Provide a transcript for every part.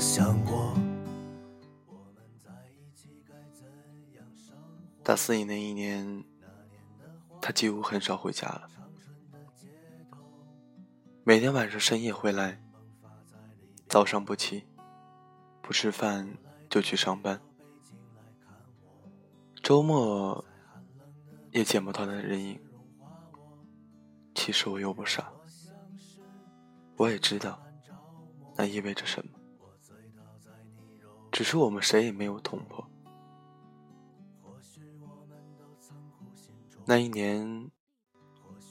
想过我们在一起该怎样少。大四以那一年，他几乎很少回家了。每天晚上深夜回来，早上不起，不吃饭就去上班。周末也见不到他的人影。其实我又不傻，我也知道那意味着什么，只是我们谁也没有捅破。那一年，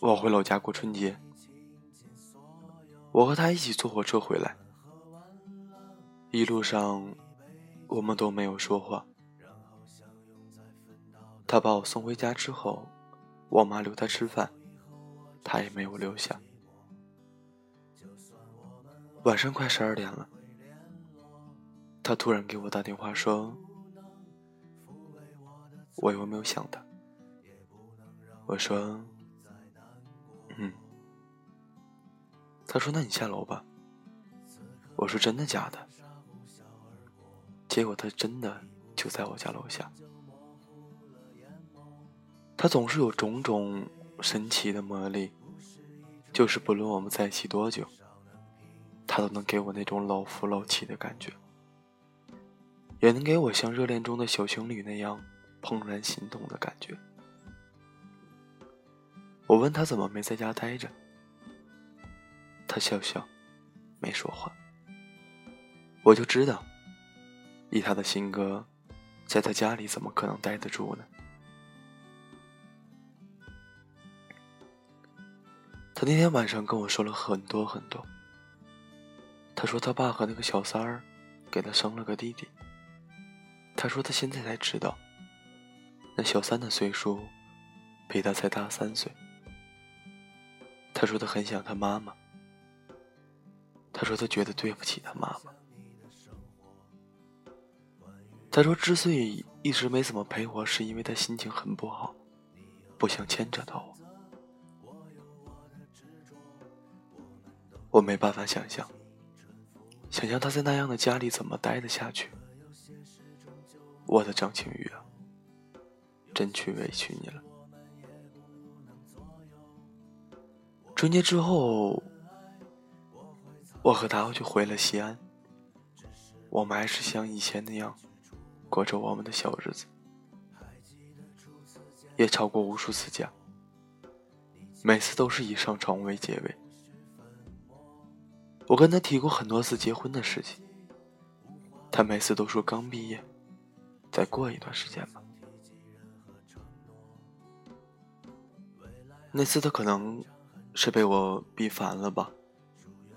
我回老家过春节。我和他一起坐火车回来，一路上我们都没有说话。他把我送回家之后，我妈留他吃饭，他也没有留下。晚上快十二点了，他突然给我打电话说：“我有没有想他？”我说：“嗯。”他说：“那你下楼吧。”我说：“真的假的？”结果他真的就在我家楼下。他总是有种种神奇的魔力，就是不论我们在一起多久，他都能给我那种老夫老妻的感觉，也能给我像热恋中的小情侣那样怦然心动的感觉。我问他怎么没在家待着。他笑笑，没说话。我就知道，以他的性格，在他家里怎么可能待得住呢？他那天晚上跟我说了很多很多。他说他爸和那个小三儿给他生了个弟弟。他说他现在才知道，那小三的岁数比他才大三岁。他说他很想他妈妈。他说他觉得对不起他妈妈。他说之所以一直没怎么陪我，是因为他心情很不好，不想牵扯到我。我没办法想象，想象他在那样的家里怎么待得下去。我的张青雨啊，真去委屈你了。春节之后。我和他就回了西安，我们还是像以前那样过着我们的小日子，也吵过无数次架，每次都是以上床为结尾。我跟他提过很多次结婚的事情，他每次都说刚毕业，再过一段时间吧。那次他可能是被我逼烦了吧。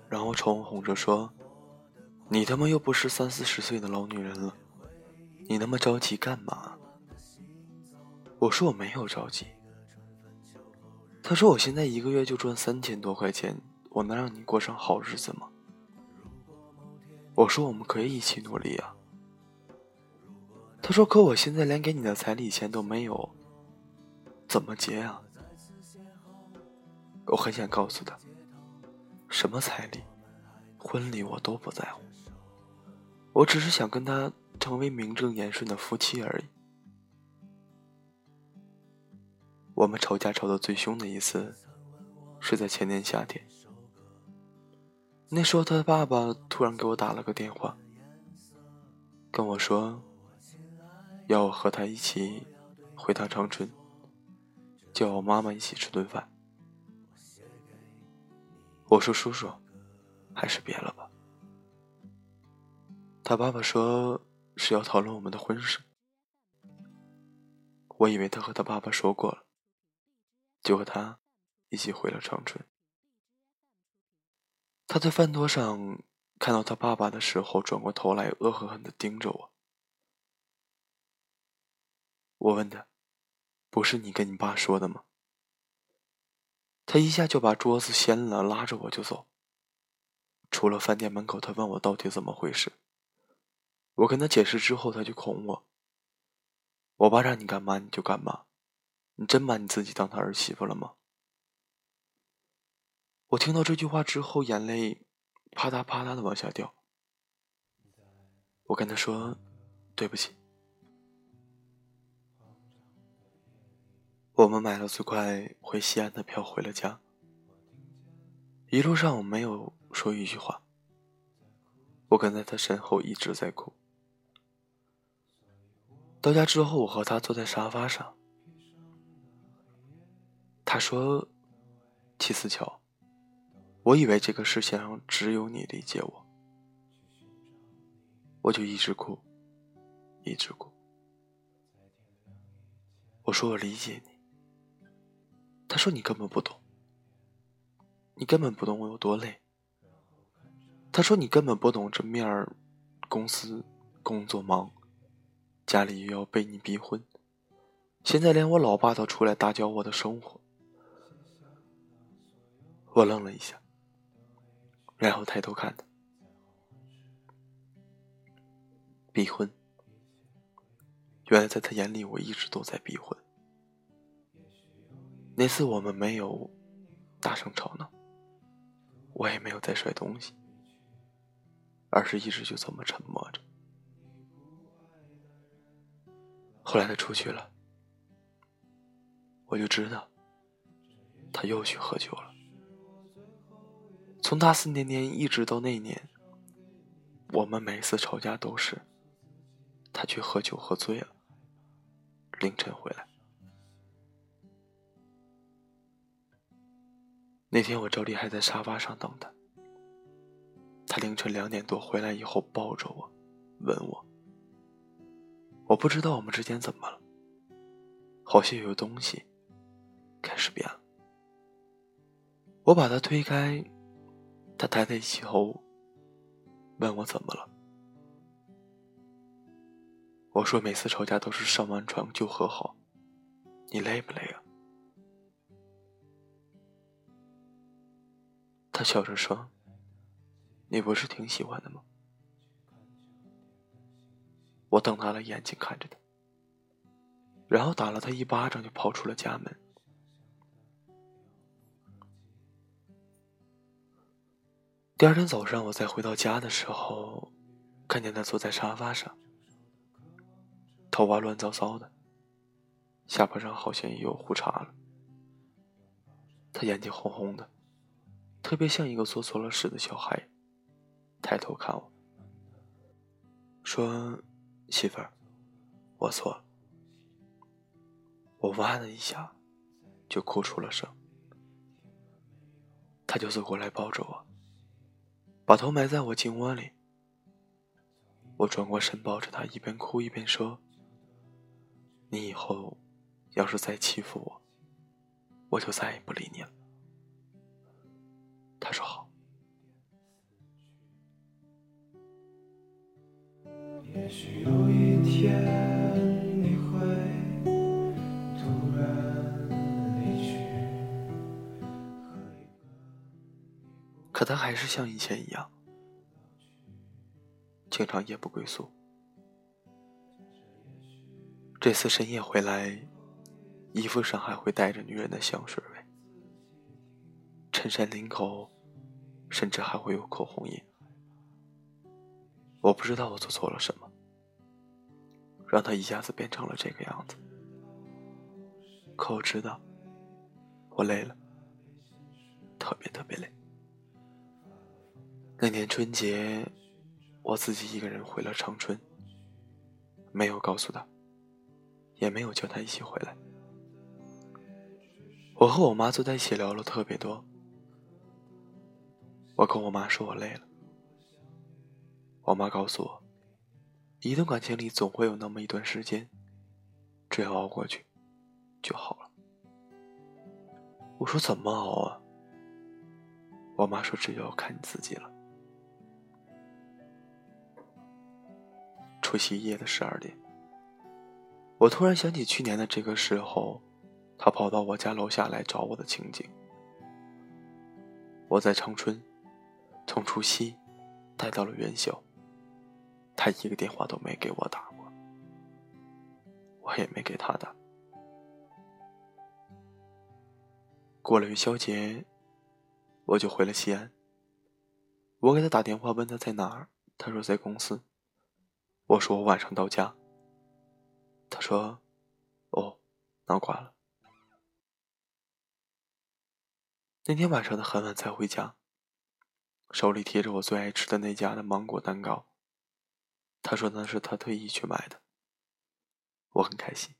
然后冲我哄着说：“你他妈又不是三四十岁的老女人了，你那么着急干嘛？”我说：“我没有着急。”他说：“我现在一个月就赚三千多块钱，我能让你过上好日子吗？”我说：“我们可以一起努力啊。”他说：“可我现在连给你的彩礼钱都没有，怎么结啊？”我很想告诉他。什么彩礼、婚礼我都不在乎，我只是想跟他成为名正言顺的夫妻而已。我们吵架吵得最凶的一次，是在前年夏天。那时候他的爸爸突然给我打了个电话，跟我说要和他一起回趟长春，叫我妈妈一起吃顿饭。我说：“叔叔，还是别了吧。”他爸爸说是要讨论我们的婚事。我以为他和他爸爸说过了，就和他一起回了长春。他在饭桌上看到他爸爸的时候，转过头来，恶狠狠地盯着我。我问他：“不是你跟你爸说的吗？”他一下就把桌子掀了，拉着我就走。出了饭店门口，他问我到底怎么回事。我跟他解释之后，他就哄我：“我爸让你干嘛你就干嘛，你真把你自己当他儿媳妇了吗？”我听到这句话之后，眼泪啪嗒啪嗒的往下掉。我跟他说：“对不起。”我们买了最快回西安的票，回了家。一路上我没有说一句话，我跟在他身后一直在哭。到家之后，我和他坐在沙发上。他说：“齐思乔，我以为这个世界上只有你理解我。”我就一直哭，一直哭。我说：“我理解你。”他说：“你根本不懂，你根本不懂我有多累。”他说：“你根本不懂这面儿，公司工作忙。”家里又要被你逼婚，现在连我老爸都出来打搅我的生活。我愣了一下，然后抬头看他，逼婚。原来在他眼里，我一直都在逼婚。那次我们没有大声吵闹，我也没有再摔东西，而是一直就这么沉默着。后来他出去了，我就知道他又去喝酒了。从大四那年一直到那年，我们每次吵架都是他去喝酒喝醉了，凌晨回来。那天我照例还在沙发上等他，他凌晨两点多回来以后抱着我，吻我。我不知道我们之间怎么了，好像有东西开始变了。我把他推开，他抬起头问我怎么了。我说每次吵架都是上完床就和好，你累不累啊？他笑着说：“你不是挺喜欢的吗？”我瞪大了眼睛看着他，然后打了他一巴掌，就跑出了家门。第二天早上，我再回到家的时候，看见他坐在沙发上，头发乱糟糟的，下巴上好像也有胡茬了。他眼睛红红的，特别像一个做错了事的小孩，抬头看我，说。媳妇儿，我错了。我哇的一下，就哭出了声。他就走过来抱着我，把头埋在我颈窝里。我转过身抱着他，一边哭一边说：“你以后要是再欺负我，我就再也不理你了。”他说好。也许有一天，可他还是像以前一样，经常夜不归宿。这次深夜回来，衣服上还会带着女人的香水，衬衫领口甚至还会有口红印。我不知道我做错了什么，让他一下子变成了这个样子。可我知道，我累了，特别特别累。那年春节，我自己一个人回了长春，没有告诉他，也没有叫他一起回来。我和我妈坐在一起聊了特别多，我跟我妈说我累了。我妈告诉我，一段感情里总会有那么一段时间，只要熬过去就好了。我说怎么熬啊？我妈说这就要看你自己了。除夕夜的十二点，我突然想起去年的这个时候，他跑到我家楼下来找我的情景。我在长春，从除夕待到了元宵。他一个电话都没给我打过，我也没给他打。过了元宵节，我就回了西安。我给他打电话问他在哪儿，他说在公司。我说我晚上到家。他说：“哦，那挂了。”那天晚上的很晚才回家，手里提着我最爱吃的那家的芒果蛋糕。他说那是他特意去买的，我很开心。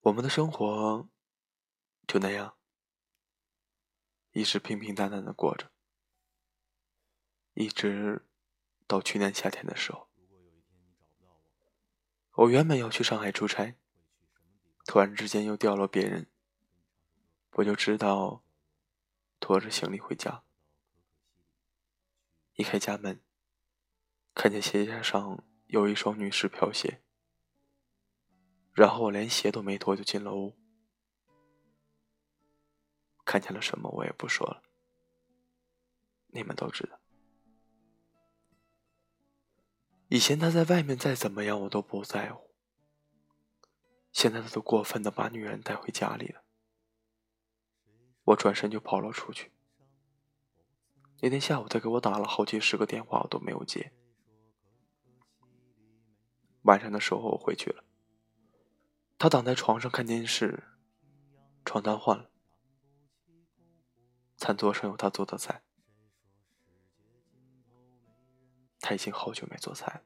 我们的生活就那样，一直平平淡淡的过着，一直到去年夏天的时候。我原本要去上海出差，突然之间又掉了别人，我就知道拖着行李回家。一开家门，看见鞋架上有一双女士飘鞋，然后我连鞋都没脱就进了屋。看见了什么我也不说了，你们都知道。以前他在外面再怎么样，我都不在乎。现在他都过分的把女人带回家里了，我转身就跑了出去。那天下午，他给我打了好几十个电话，我都没有接。晚上的时候我回去了，他躺在床上看电视，床单换了，餐桌上有他做的菜。他已经好久没做菜。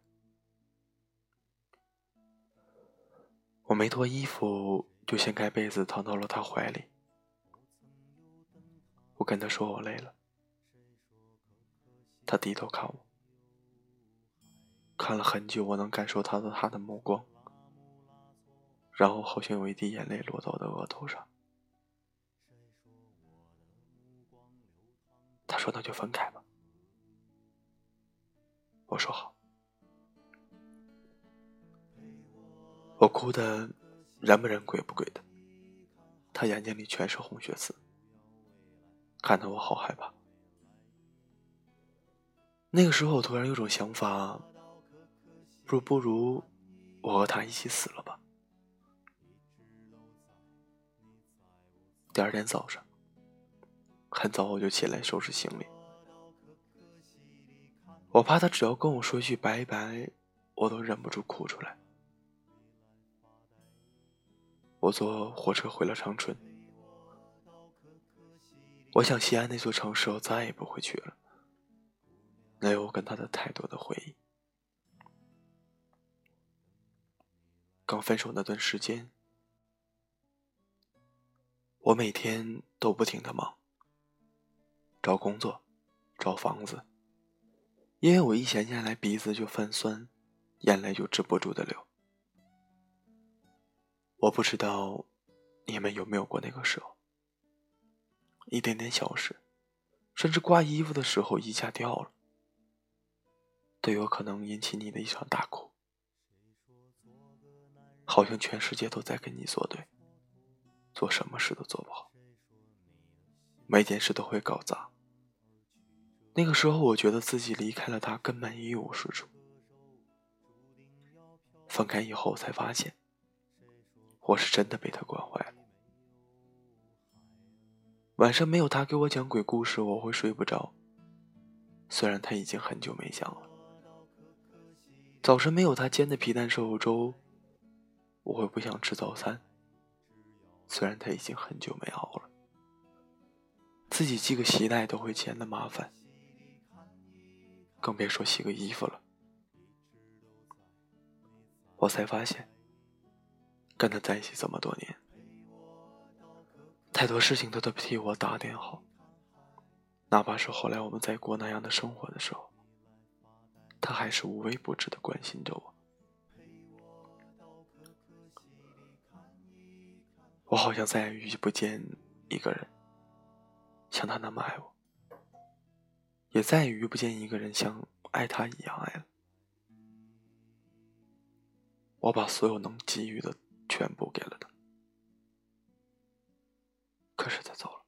我没脱衣服，就掀开被子躺到了他怀里。我跟他说我累了。他低头看我，看了很久，我能感受到他的目光，然后好像有一滴眼泪落到我的额头上。他说：“那就分开吧。”我说好，我哭的人不人鬼不鬼的，他眼睛里全是红血丝，看得我好害怕。那个时候，我突然有种想法，不如不如我和他一起死了吧。第二天早上，很早我就起来收拾行李。我怕他只要跟我说一句拜拜，我都忍不住哭出来。我坐火车回了长春，我想西安那座城市我再也不会去了，那有我跟他的太多的回忆。刚分手那段时间，我每天都不停的忙，找工作，找房子。因为我一闲下来，鼻子就泛酸，眼泪就止不住的流。我不知道你们有没有过那个时候，一点点小事，甚至挂衣服的时候衣架掉了，都有可能引起你的一场大哭，好像全世界都在跟你作对，做什么事都做不好，每件事都会搞砸。那个时候，我觉得自己离开了他根本一无是处。分开以后，才发现我是真的被他惯坏了。晚上没有他给我讲鬼故事，我会睡不着。虽然他已经很久没讲了。早晨没有他煎的皮蛋瘦肉粥，我会不想吃早餐。虽然他已经很久没熬了。自己系个鞋带都会嫌的麻烦。更别说洗个衣服了。我才发现，跟他在一起这么多年，太多事情他都替我打点好。哪怕是后来我们在过那样的生活的时候，他还是无微不至的关心着我。我好像再也遇不见一个人像他那么爱我。也再也遇不见一个人像爱他一样爱了。我把所有能给予的全部给了他，可是他走了。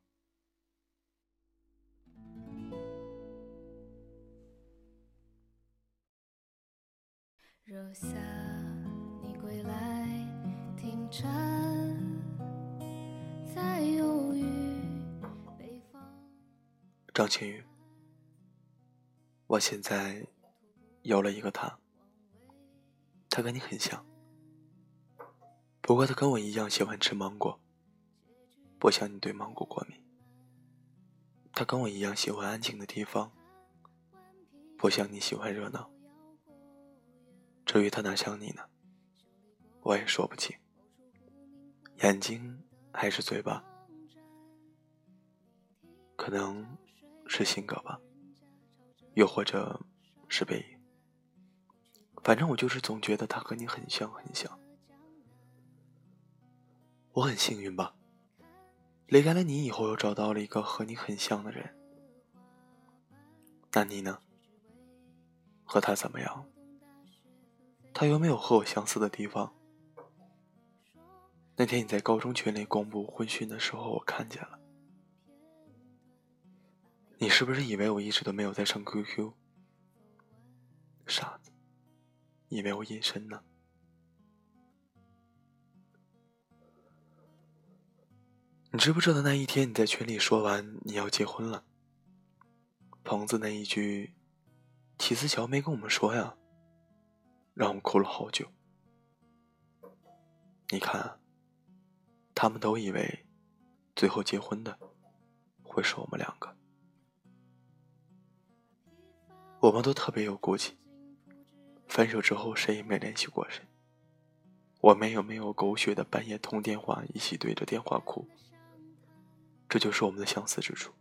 张馨予。我现在有了一个他，他跟你很像，不过他跟我一样喜欢吃芒果，不像你对芒果过敏。他跟我一样喜欢安静的地方，不像你喜欢热闹。至于他哪像你呢？我也说不清。眼睛还是嘴巴？可能是性格吧，又或者是背影。反正我就是总觉得他和你很像，很像。我很幸运吧。离开了你以后，又找到了一个和你很像的人。那你呢？和他怎么样？他有没有和我相似的地方？那天你在高中群里公布婚讯的时候，我看见了。你是不是以为我一直都没有在上 QQ？傻子，以为我隐身呢？你知不知道那一天你在群里说完你要结婚了，棚子那一句“齐思乔没跟我们说呀”，让我哭了好久。你看，他们都以为最后结婚的会是我们两个，我们都特别有骨气，分手之后谁也没联系过谁，我们也没有狗血的半夜通电话，一起对着电话哭。这就是我们的相似之处。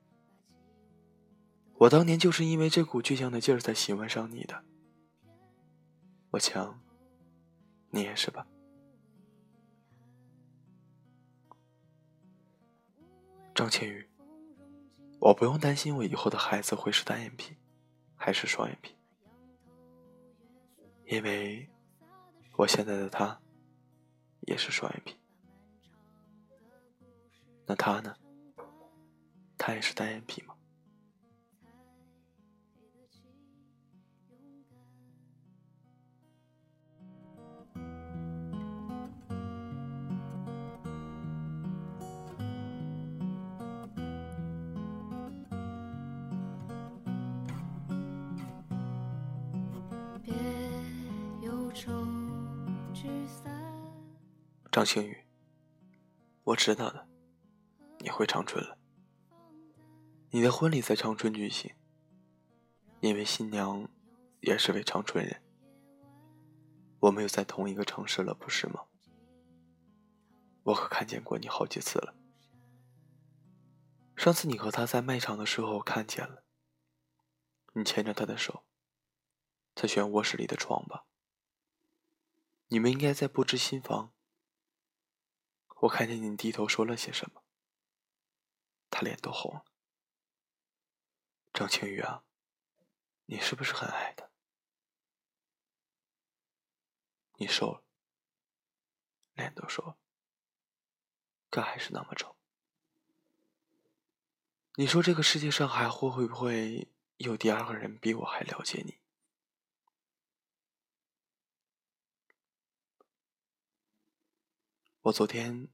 我当年就是因为这股倔强的劲儿才喜欢上你的，我想，你也是吧？张倩宇，我不用担心我以后的孩子会是单眼皮，还是双眼皮，因为我现在的他也是双眼皮。那他呢？他也是单眼皮吗？张馨予，我知道的，你会长春了。你的婚礼在长春举行，因为新娘也是位长春人。我们又在同一个城市了，不是吗？我可看见过你好几次了。上次你和他在卖场的时候看见了，你牵着他的手，在选卧室里的床吧。你们应该在布置新房。我看见你低头说了些什么，他脸都红了。张青雨啊，你是不是很爱他？你瘦了，脸都瘦了，可还是那么丑。你说这个世界上还会会不会有第二个人比我还了解你？我昨天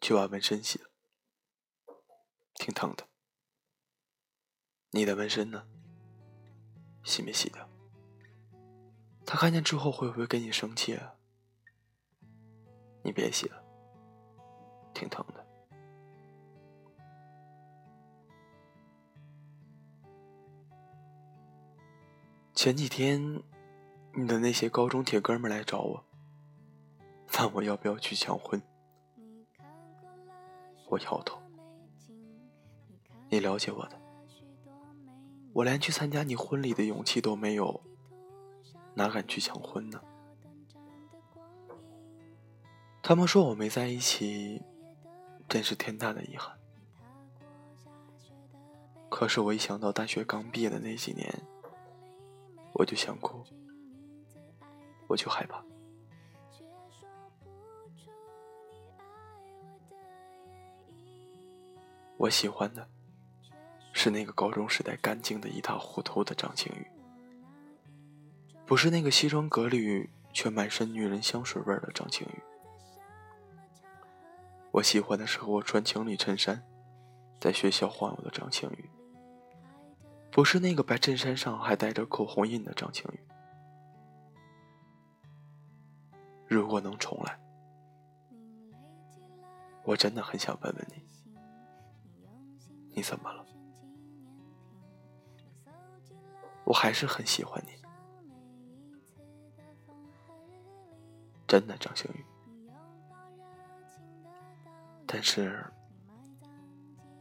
去把纹身洗了，挺疼的。你的纹身呢？洗没洗掉？他看见之后会不会跟你生气啊？你别洗了，挺疼的。前几天，你的那些高中铁哥们来找我，问我要不要去抢婚。我摇头。你了解我的。我连去参加你婚礼的勇气都没有，哪敢去抢婚呢？他们说我没在一起，真是天大的遗憾。可是我一想到大学刚毕业的那几年，我就想哭，我就害怕。我喜欢的。是那个高中时代干净的一塌糊涂的张馨予，不是那个西装革履却满身女人香水味的张馨予。我喜欢的是和我穿情侣衬衫，在学校晃悠的张馨予，不是那个白衬衫上还带着口红印的张馨予。如果能重来，我真的很想问问你，你怎么了？我还是很喜欢你，真的，张馨予。但是，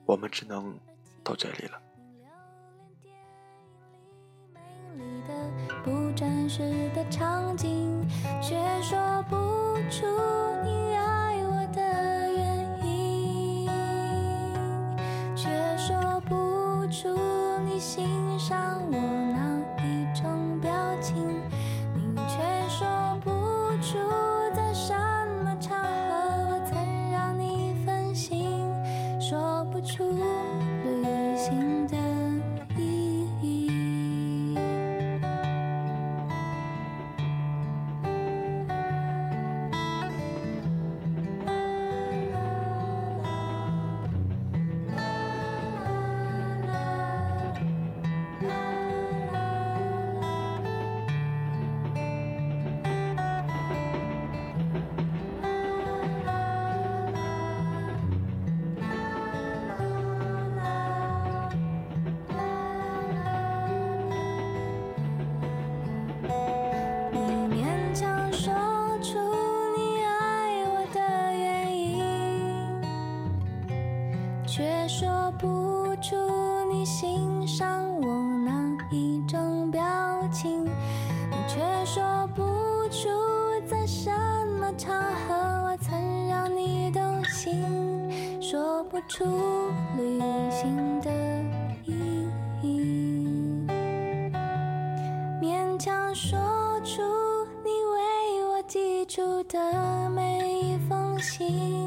我们只能到这里了。出旅行的意义，勉强说出你为我寄出的每一封信。